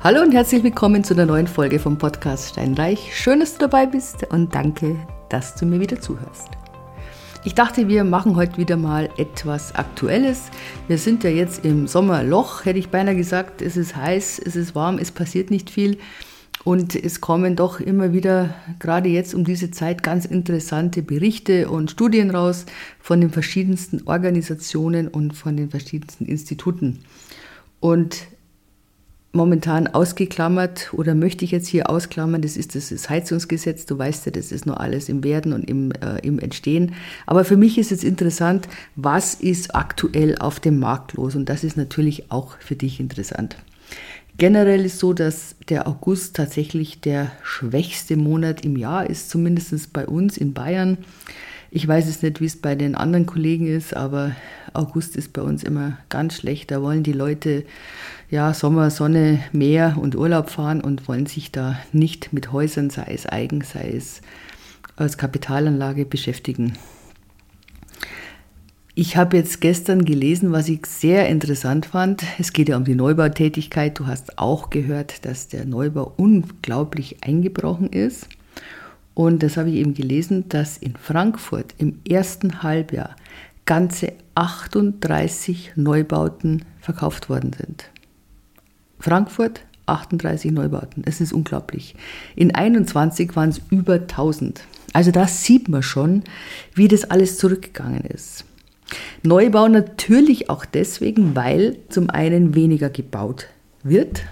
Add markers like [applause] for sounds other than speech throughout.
Hallo und herzlich willkommen zu einer neuen Folge vom Podcast Steinreich. Schön, dass du dabei bist und danke, dass du mir wieder zuhörst. Ich dachte, wir machen heute wieder mal etwas Aktuelles. Wir sind ja jetzt im Sommerloch, hätte ich beinahe gesagt. Es ist heiß, es ist warm, es passiert nicht viel. Und es kommen doch immer wieder, gerade jetzt um diese Zeit, ganz interessante Berichte und Studien raus von den verschiedensten Organisationen und von den verschiedensten Instituten. Und momentan ausgeklammert oder möchte ich jetzt hier ausklammern, das ist das Heizungsgesetz. Du weißt ja, das ist nur alles im Werden und im, äh, im Entstehen. Aber für mich ist jetzt interessant, was ist aktuell auf dem Markt los? Und das ist natürlich auch für dich interessant. Generell ist so, dass der August tatsächlich der schwächste Monat im Jahr ist, zumindest bei uns in Bayern. Ich weiß es nicht, wie es bei den anderen Kollegen ist, aber August ist bei uns immer ganz schlecht. Da wollen die Leute ja Sommer, Sonne, Meer und Urlaub fahren und wollen sich da nicht mit Häusern, sei es eigen, sei es als Kapitalanlage beschäftigen. Ich habe jetzt gestern gelesen, was ich sehr interessant fand. Es geht ja um die Neubautätigkeit. Du hast auch gehört, dass der Neubau unglaublich eingebrochen ist. Und das habe ich eben gelesen, dass in Frankfurt im ersten Halbjahr ganze 38 Neubauten verkauft worden sind. Frankfurt 38 Neubauten. Es ist unglaublich. In 21 waren es über 1000. Also da sieht man schon, wie das alles zurückgegangen ist. Neubau natürlich auch deswegen, weil zum einen weniger gebaut wird,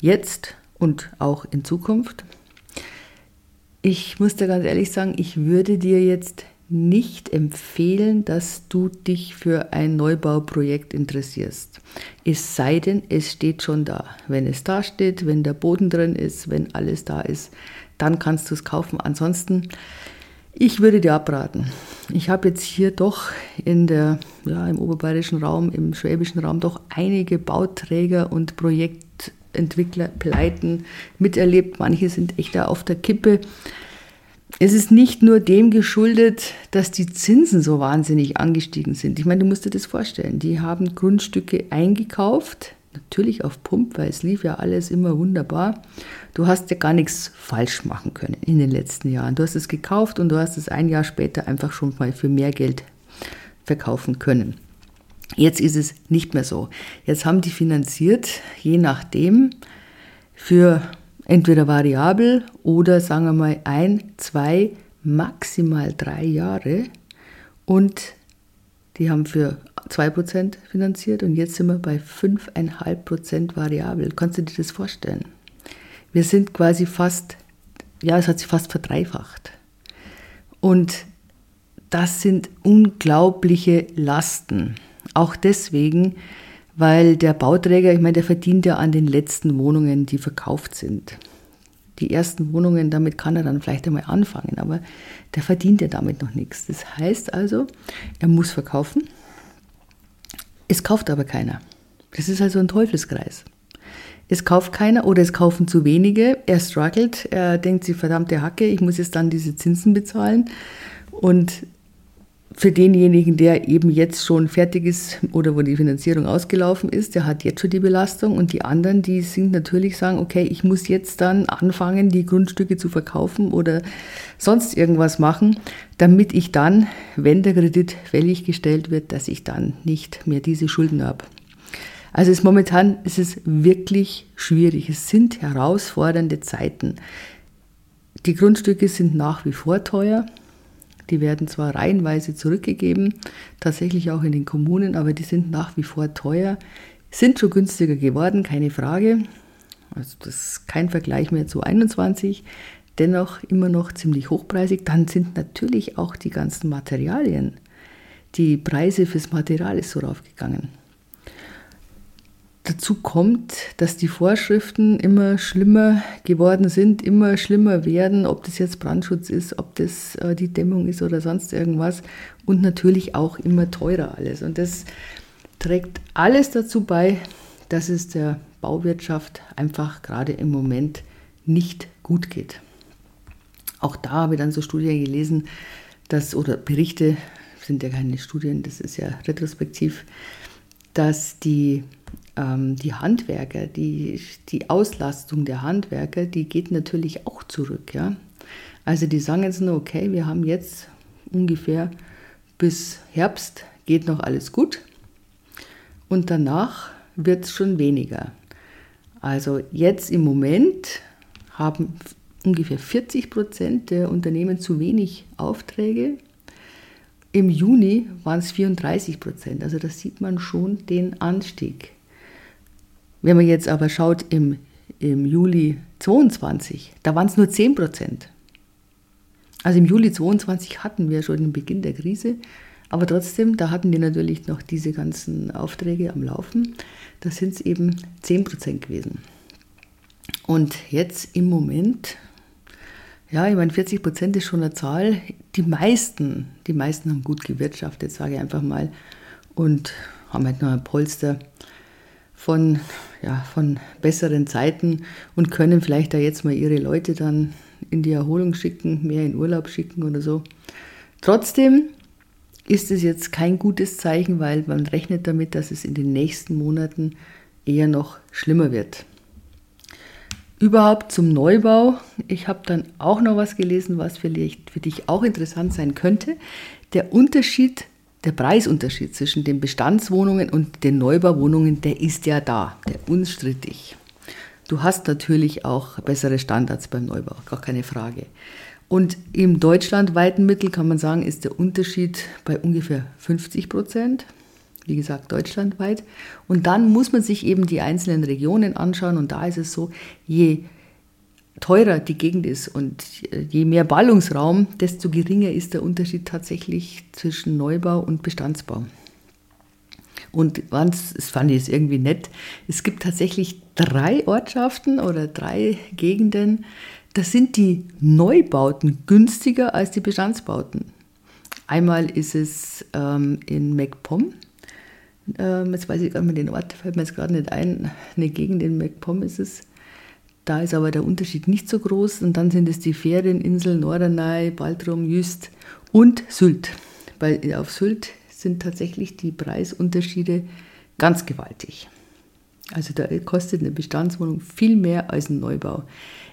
jetzt und auch in Zukunft ich muss dir ganz ehrlich sagen, ich würde dir jetzt nicht empfehlen, dass du dich für ein Neubauprojekt interessierst. Es sei denn, es steht schon da. Wenn es da steht, wenn der Boden drin ist, wenn alles da ist, dann kannst du es kaufen. Ansonsten, ich würde dir abraten. Ich habe jetzt hier doch in der, ja, im oberbayerischen Raum, im schwäbischen Raum doch einige Bauträger und Projekte Entwicklerpleiten miterlebt. Manche sind echt da auf der Kippe. Es ist nicht nur dem geschuldet, dass die Zinsen so wahnsinnig angestiegen sind. Ich meine, du musst dir das vorstellen. Die haben Grundstücke eingekauft, natürlich auf Pump, weil es lief ja alles immer wunderbar. Du hast ja gar nichts falsch machen können in den letzten Jahren. Du hast es gekauft und du hast es ein Jahr später einfach schon mal für mehr Geld verkaufen können. Jetzt ist es nicht mehr so. Jetzt haben die finanziert, je nachdem, für entweder variabel oder sagen wir mal ein, zwei, maximal drei Jahre. Und die haben für 2% finanziert und jetzt sind wir bei 5,5% variabel. Kannst du dir das vorstellen? Wir sind quasi fast, ja, es hat sich fast verdreifacht. Und das sind unglaubliche Lasten. Auch deswegen, weil der Bauträger, ich meine, der verdient ja an den letzten Wohnungen, die verkauft sind. Die ersten Wohnungen, damit kann er dann vielleicht einmal anfangen, aber der verdient ja damit noch nichts. Das heißt also, er muss verkaufen. Es kauft aber keiner. Das ist also ein Teufelskreis. Es kauft keiner oder es kaufen zu wenige. Er struggelt, er denkt sich, verdammte Hacke, ich muss jetzt dann diese Zinsen bezahlen. Und für denjenigen, der eben jetzt schon fertig ist oder wo die Finanzierung ausgelaufen ist, der hat jetzt schon die Belastung und die anderen, die sind natürlich sagen, okay, ich muss jetzt dann anfangen, die Grundstücke zu verkaufen oder sonst irgendwas machen, damit ich dann, wenn der Kredit fällig gestellt wird, dass ich dann nicht mehr diese Schulden habe. Also es momentan ist es wirklich schwierig. Es sind herausfordernde Zeiten. Die Grundstücke sind nach wie vor teuer. Die werden zwar reihenweise zurückgegeben, tatsächlich auch in den Kommunen, aber die sind nach wie vor teuer, sind schon günstiger geworden, keine Frage. Also das ist kein Vergleich mehr zu 21, dennoch immer noch ziemlich hochpreisig. Dann sind natürlich auch die ganzen Materialien, die Preise fürs Material ist so raufgegangen. Dazu kommt, dass die Vorschriften immer schlimmer geworden sind, immer schlimmer werden, ob das jetzt Brandschutz ist, ob das äh, die Dämmung ist oder sonst irgendwas und natürlich auch immer teurer alles. Und das trägt alles dazu bei, dass es der Bauwirtschaft einfach gerade im Moment nicht gut geht. Auch da habe ich dann so Studien gelesen, dass, oder Berichte, sind ja keine Studien, das ist ja retrospektiv, dass die die Handwerker, die, die Auslastung der Handwerker, die geht natürlich auch zurück. Ja? Also die sagen jetzt nur, okay, wir haben jetzt ungefähr bis Herbst geht noch alles gut und danach wird es schon weniger. Also jetzt im Moment haben ungefähr 40 Prozent der Unternehmen zu wenig Aufträge. Im Juni waren es 34 Prozent. Also da sieht man schon den Anstieg. Wenn man jetzt aber schaut im, im Juli 22, da waren es nur 10 Prozent. Also im Juli 22 hatten wir schon den Beginn der Krise, aber trotzdem, da hatten die natürlich noch diese ganzen Aufträge am Laufen. Da sind es eben 10 Prozent gewesen. Und jetzt im Moment, ja, ich meine, 40 Prozent ist schon eine Zahl. Die meisten, die meisten haben gut gewirtschaftet, sage ich einfach mal, und haben halt noch ein Polster von, ja, von besseren Zeiten und können vielleicht da jetzt mal ihre Leute dann in die Erholung schicken, mehr in Urlaub schicken oder so. Trotzdem ist es jetzt kein gutes Zeichen, weil man rechnet damit, dass es in den nächsten Monaten eher noch schlimmer wird. Überhaupt zum Neubau. Ich habe dann auch noch was gelesen, was vielleicht für dich auch interessant sein könnte. Der Unterschied, der Preisunterschied zwischen den Bestandswohnungen und den Neubauwohnungen, der ist ja da, der unstrittig. Du hast natürlich auch bessere Standards beim Neubau, gar keine Frage. Und im deutschlandweiten Mittel kann man sagen, ist der Unterschied bei ungefähr 50 Prozent wie gesagt, deutschlandweit. Und dann muss man sich eben die einzelnen Regionen anschauen und da ist es so, je teurer die Gegend ist und je mehr Ballungsraum, desto geringer ist der Unterschied tatsächlich zwischen Neubau und Bestandsbau. Und das fand ich es irgendwie nett. Es gibt tatsächlich drei Ortschaften oder drei Gegenden, da sind die Neubauten günstiger als die Bestandsbauten. Einmal ist es ähm, in MacPom, ähm, jetzt weiß ich gar nicht mehr den Ort, fällt mir jetzt gerade nicht ein. Eine Gegend in MacPom ist es. Da ist aber der Unterschied nicht so groß. Und dann sind es die Ferieninseln Norderney, Baltrum, Jüst und Sylt. Bei, auf Sylt sind tatsächlich die Preisunterschiede ganz gewaltig. Also da kostet eine Bestandswohnung viel mehr als ein Neubau.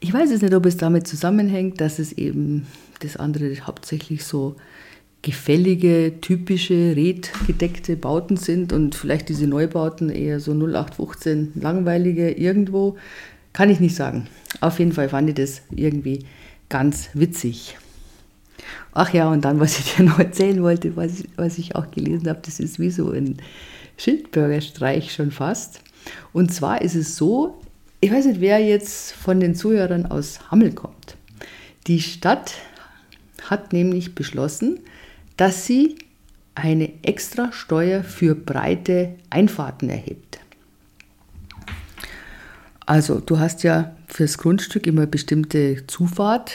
Ich weiß jetzt nicht, ob es damit zusammenhängt, dass es eben das andere hauptsächlich so gefällige, typische, redgedeckte Bauten sind und vielleicht diese Neubauten eher so 0815 langweilige irgendwo, kann ich nicht sagen. Auf jeden Fall fand ich das irgendwie ganz witzig. Ach ja, und dann, was ich dir [laughs] noch erzählen wollte, was ich, was ich auch gelesen habe, das ist wie so ein Schildbürgerstreich schon fast. Und zwar ist es so, ich weiß nicht, wer jetzt von den Zuhörern aus Hammel kommt. Die Stadt hat nämlich beschlossen, dass sie eine extra Steuer für breite Einfahrten erhebt. Also du hast ja fürs Grundstück immer bestimmte Zufahrt,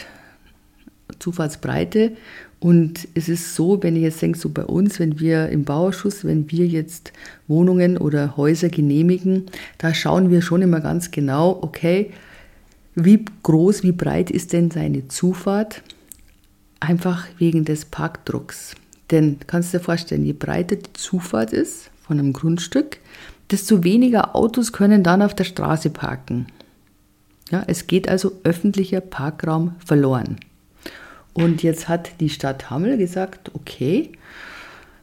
Zufahrtsbreite und es ist so, wenn ich jetzt denke, so bei uns, wenn wir im Bauausschuss, wenn wir jetzt Wohnungen oder Häuser genehmigen, da schauen wir schon immer ganz genau, okay, wie groß, wie breit ist denn seine Zufahrt? Einfach wegen des Parkdrucks. Denn kannst du dir vorstellen, je breiter die Zufahrt ist von einem Grundstück, desto weniger Autos können dann auf der Straße parken. Ja, es geht also öffentlicher Parkraum verloren. Und jetzt hat die Stadt Hammel gesagt, okay,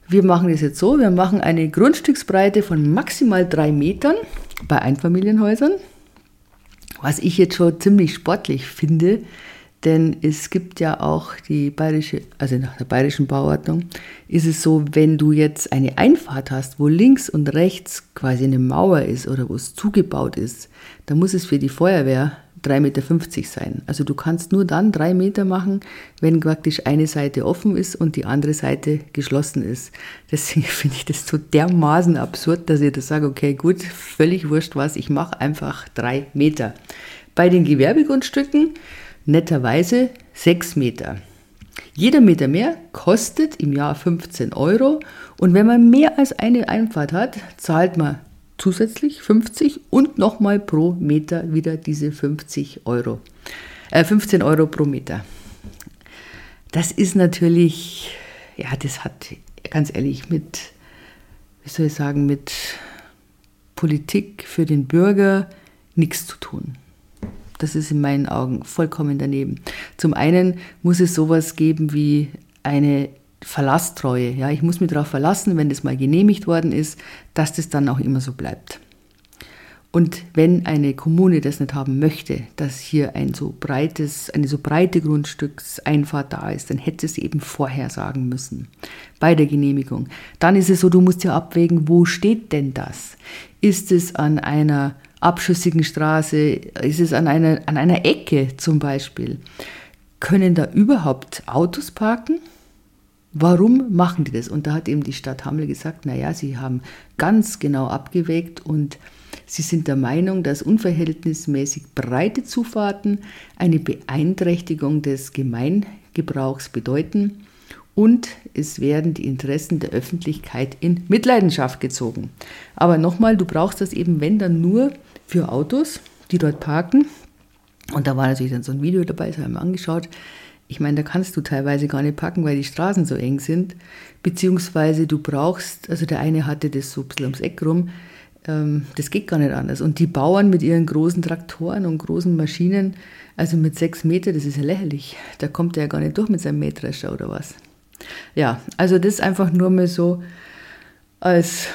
wir machen das jetzt so, wir machen eine Grundstücksbreite von maximal drei Metern bei Einfamilienhäusern, was ich jetzt schon ziemlich sportlich finde, denn es gibt ja auch die bayerische, also nach der bayerischen Bauordnung, ist es so, wenn du jetzt eine Einfahrt hast, wo links und rechts quasi eine Mauer ist oder wo es zugebaut ist, dann muss es für die Feuerwehr 3,50 Meter sein. Also du kannst nur dann drei Meter machen, wenn praktisch eine Seite offen ist und die andere Seite geschlossen ist. Deswegen [laughs] finde ich das so dermaßen absurd, dass ich da sage, okay, gut, völlig wurscht was, ich mache einfach drei Meter. Bei den Gewerbegrundstücken netterweise 6 Meter. Jeder Meter mehr kostet im Jahr 15 Euro und wenn man mehr als eine Einfahrt hat, zahlt man zusätzlich 50 und nochmal pro Meter wieder diese 50 Euro. Äh, 15 Euro pro Meter. Das ist natürlich, ja, das hat ganz ehrlich mit, wie soll ich sagen, mit Politik für den Bürger nichts zu tun. Das ist in meinen Augen vollkommen daneben. Zum einen muss es sowas geben wie eine Verlasstreue. Ja, ich muss mich darauf verlassen, wenn das mal genehmigt worden ist, dass das dann auch immer so bleibt. Und wenn eine Kommune das nicht haben möchte, dass hier ein so breites, eine so breite Grundstückseinfahrt da ist, dann hätte es eben vorher sagen müssen bei der Genehmigung. Dann ist es so, du musst ja abwägen, wo steht denn das? Ist es an einer abschüssigen Straße? Ist es an einer, an einer Ecke zum Beispiel? Können da überhaupt Autos parken? Warum machen die das? Und da hat eben die Stadt Hammel gesagt, naja, sie haben ganz genau abgewägt und Sie sind der Meinung, dass unverhältnismäßig breite Zufahrten eine Beeinträchtigung des Gemeingebrauchs bedeuten und es werden die Interessen der Öffentlichkeit in Mitleidenschaft gezogen. Aber nochmal, du brauchst das eben, wenn dann nur für Autos, die dort parken. Und da war natürlich dann so ein Video dabei, das haben wir angeschaut. Ich meine, da kannst du teilweise gar nicht packen, weil die Straßen so eng sind. Beziehungsweise du brauchst, also der eine hatte das so ein bisschen ums Eck rum, ähm, das geht gar nicht anders. Und die Bauern mit ihren großen Traktoren und großen Maschinen, also mit sechs Meter, das ist ja lächerlich. Da kommt er ja gar nicht durch mit seinem Mähdrescher oder was. Ja, also das einfach nur mal so als,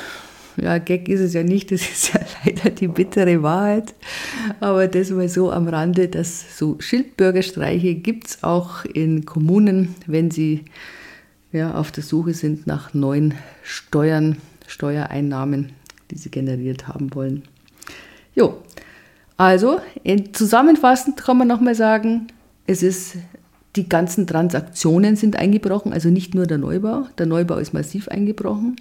ja, Gag ist es ja nicht, das ist ja [laughs] leider die bittere Wahrheit. Aber das mal so am Rande, dass so Schildbürgerstreiche gibt es auch in Kommunen, wenn sie ja, auf der Suche sind nach neuen Steuern, Steuereinnahmen die sie generiert haben wollen. Jo, also zusammenfassend kann man nochmal sagen, es ist die ganzen Transaktionen sind eingebrochen, also nicht nur der Neubau. Der Neubau ist massiv eingebrochen.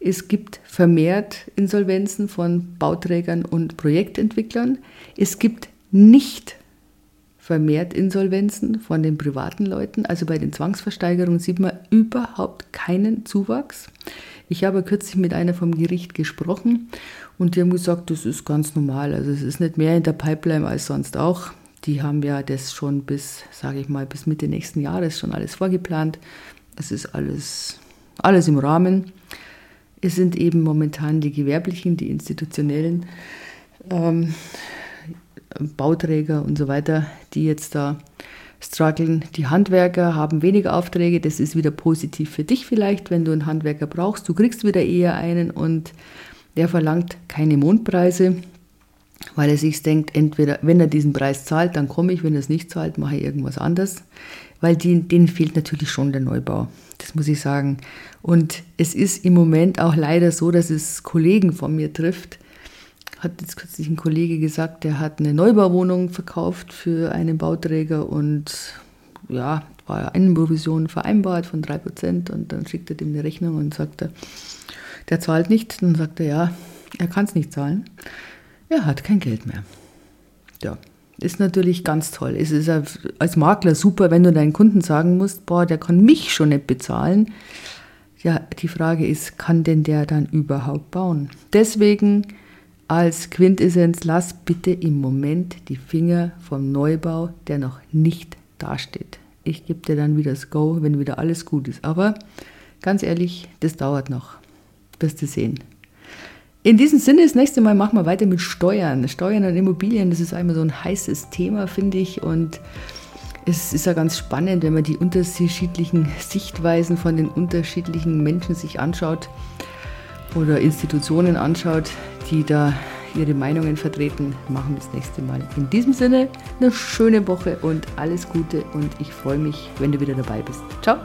Es gibt vermehrt Insolvenzen von Bauträgern und Projektentwicklern. Es gibt nicht vermehrt Insolvenzen von den privaten Leuten. Also bei den Zwangsversteigerungen sieht man überhaupt keinen Zuwachs. Ich habe kürzlich mit einer vom Gericht gesprochen und die haben gesagt, das ist ganz normal. Also es ist nicht mehr in der Pipeline als sonst auch. Die haben ja das schon bis, sage ich mal, bis Mitte nächsten Jahres schon alles vorgeplant. Es ist alles, alles im Rahmen. Es sind eben momentan die gewerblichen, die institutionellen ähm, Bauträger und so weiter, die jetzt da strugglen. Die Handwerker haben weniger Aufträge. Das ist wieder positiv für dich vielleicht, wenn du einen Handwerker brauchst. Du kriegst wieder eher einen und der verlangt keine Mondpreise, weil er sich denkt, entweder wenn er diesen Preis zahlt, dann komme ich, wenn er es nicht zahlt, mache ich irgendwas anderes, weil denen fehlt natürlich schon der Neubau. Das muss ich sagen. Und es ist im Moment auch leider so, dass es Kollegen von mir trifft, hat jetzt kürzlich ein Kollege gesagt, der hat eine Neubauwohnung verkauft für einen Bauträger und ja, war eine Provision vereinbart von 3% und dann schickt er dem eine Rechnung und sagt er, der zahlt nicht. Dann sagt er, ja, er kann es nicht zahlen. Er hat kein Geld mehr. Ja, ist natürlich ganz toll. Es ist als Makler super, wenn du deinen Kunden sagen musst, boah, der kann mich schon nicht bezahlen. Ja, die Frage ist, kann denn der dann überhaupt bauen? Deswegen als Quintessenz, lass bitte im Moment die Finger vom Neubau, der noch nicht dasteht. Ich gebe dir dann wieder das Go, wenn wieder alles gut ist. Aber ganz ehrlich, das dauert noch. Wirst du sehen. In diesem Sinne, das nächste Mal machen wir weiter mit Steuern. Steuern und Immobilien, das ist einmal so ein heißes Thema, finde ich. Und es ist ja ganz spannend, wenn man die unterschiedlichen Sichtweisen von den unterschiedlichen Menschen sich anschaut oder Institutionen anschaut, die da ihre Meinungen vertreten, machen wir das nächste Mal. In diesem Sinne, eine schöne Woche und alles Gute und ich freue mich, wenn du wieder dabei bist. Ciao!